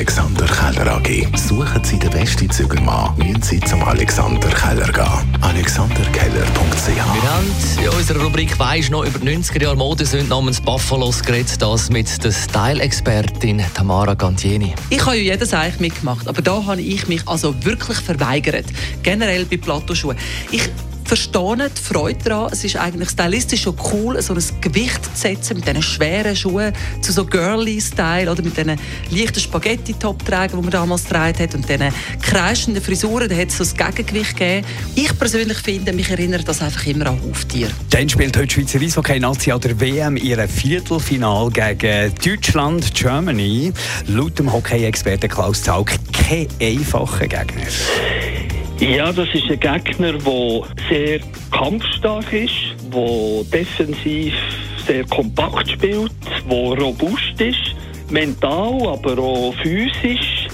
Alexander Keller AG. Suchen Sie den besten Zügelmann, müssen Sie zum Alexander Keller gehen. AlexanderKeller.ch Wir haben in unserer Rubrik «Weisst noch» über die 90er Jahre Modesünde namens Buffalos geredet, das mit der Style-Expertin Tamara Gantieni. Ich habe ja jedes eigentlich mitgemacht, aber da habe ich mich also wirklich verweigert. Generell bei Plateauschuhen. Ich verstehe die Freude daran. Es ist eigentlich stylistisch schon cool, so ein Gewicht zu setzen mit diesen schweren Schuhen zu so girly-Style oder mit diesen leichten Spaghetti-Top-Trägen, die man damals getragen hat und diesen kreischenden Frisuren. Da hat es so ein Gegengewicht gegeben. Ich persönlich finde, mich erinnert das einfach immer an Huftier. Dann spielt heute Schweizer Eishockey-Nazi an der WM ihre Viertelfinal gegen Deutschland, Germany. Laut dem Hockey-Experten Klaus Zaug kein einfacher Gegner. Ja, das ist ein Gegner, der sehr kampfstark ist, der defensiv sehr kompakt spielt, der robust ist, mental, aber auch physisch.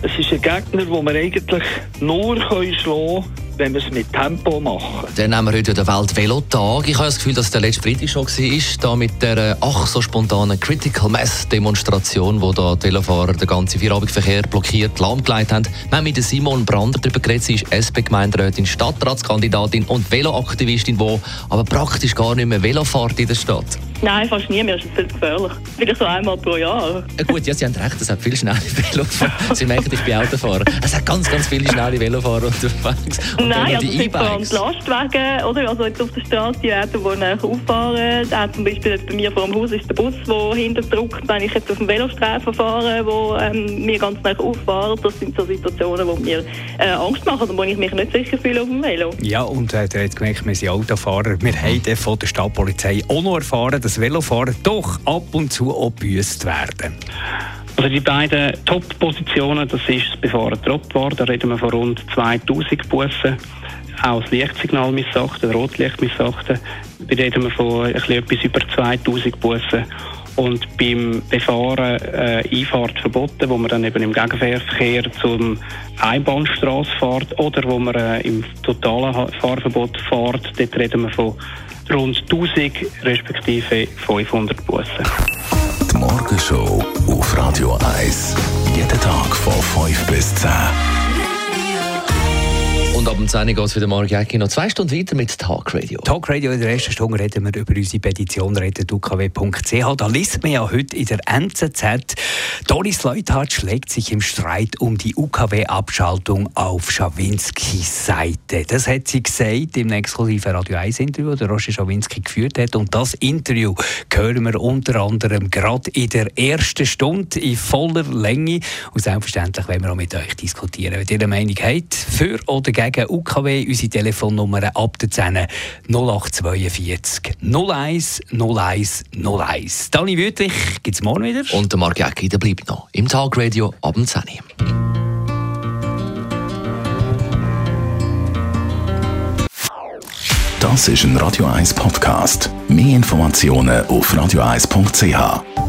Es ist ein Gegner, den wir eigentlich nur schlagen können, wenn wir es mit Tempo machen. Dann haben wir heute den Welt-Velotag. Ich habe das Gefühl, dass der letzte Freitag schon war, da mit der äh, ach so spontanen Critical Mass Demonstration, wo da die Velofahrer den ganzen Feierabendverkehr blockiert, lahmgelegt haben. Wir haben mit Simon Brander darüber geredet. Sie ist SP-Gemeinderätin, Stadtratskandidatin und Veloaktivistin, die aber praktisch gar nicht mehr Velo fährt in der Stadt. Nein, fast nie mehr. Das ist viel gefährlich. Vielleicht so einmal pro Jahr. Ja, gut, ja, Sie haben recht, es hat viele schnelle Velofahrer. Sie merken, ich bin Autofahrer. Es hat ganz, ganz viele schnelle Velofahrer unterwegs. Und Nein, also die es E-Bikes. die Lastwagen, oder? Also jetzt auf der Straße, die werden, die nachher auffahren. Auch zum Beispiel jetzt bei mir vor dem Haus ist der Bus, der hinter drückt. Wenn ich jetzt auf dem Velostreifen fahre, wo ähm, mir ganz nach auffahren, das sind so Situationen, die mir äh, Angst machen und wo ich mich nicht sicher fühle auf dem Velo. Ja, und äh, ihr habt gemerkt, wir sind Autofahrer. Wir haben von der Stadtpolizei auch noch erfahren, dass Velofahrer doch ab und zu auch werden. Also die beiden Top-Positionen, das ist das Befahren Trottoir, da reden wir von rund 2000 Bussen. Auch das Lichtsignal missachten, Rotlicht missachten, da reden wir von etwas über 2000 Bussen. Und beim Befahren äh, Einfahrt verboten, wo man dann eben im Gegenverkehr zum Einbahnstraße fährt oder wo man äh, im totalen Fahrverbot fährt, dort reden wir von rund 1000 respektive 500 Bussen. Die Morgenshow auf Radio 1. Jeden Tag von 5 bis 10. Ab dem 10 geht es wieder morgen Jäcki noch zwei Stunden weiter mit Talk Radio. Talk Radio in der ersten Stunde reden wir über unsere Petition rettedukw.ch. Da liest man ja heute in der NZZ, Doris Leuthard schlägt sich im Streit um die UKW-Abschaltung auf Schawinskis Seite. Das hat sie gesagt im exklusiven Radio 1-Interview, das Roger Schawinski geführt hat. Und das Interview hören wir unter anderem gerade in der ersten Stunde in voller Länge. Und selbstverständlich werden wir auch mit euch diskutieren. Wenn ihr eine Meinung habt, für oder gegen UKW, unsere Telefonnummer ab der 10 0842 01 01 01. Dani Wüttrich gibt es morgen wieder. Und der Marc Jäcki, der bleibt noch im Talk Radio ab dem 10 Das ist ein Radio 1 Podcast. Mehr Informationen auf radio1.ch.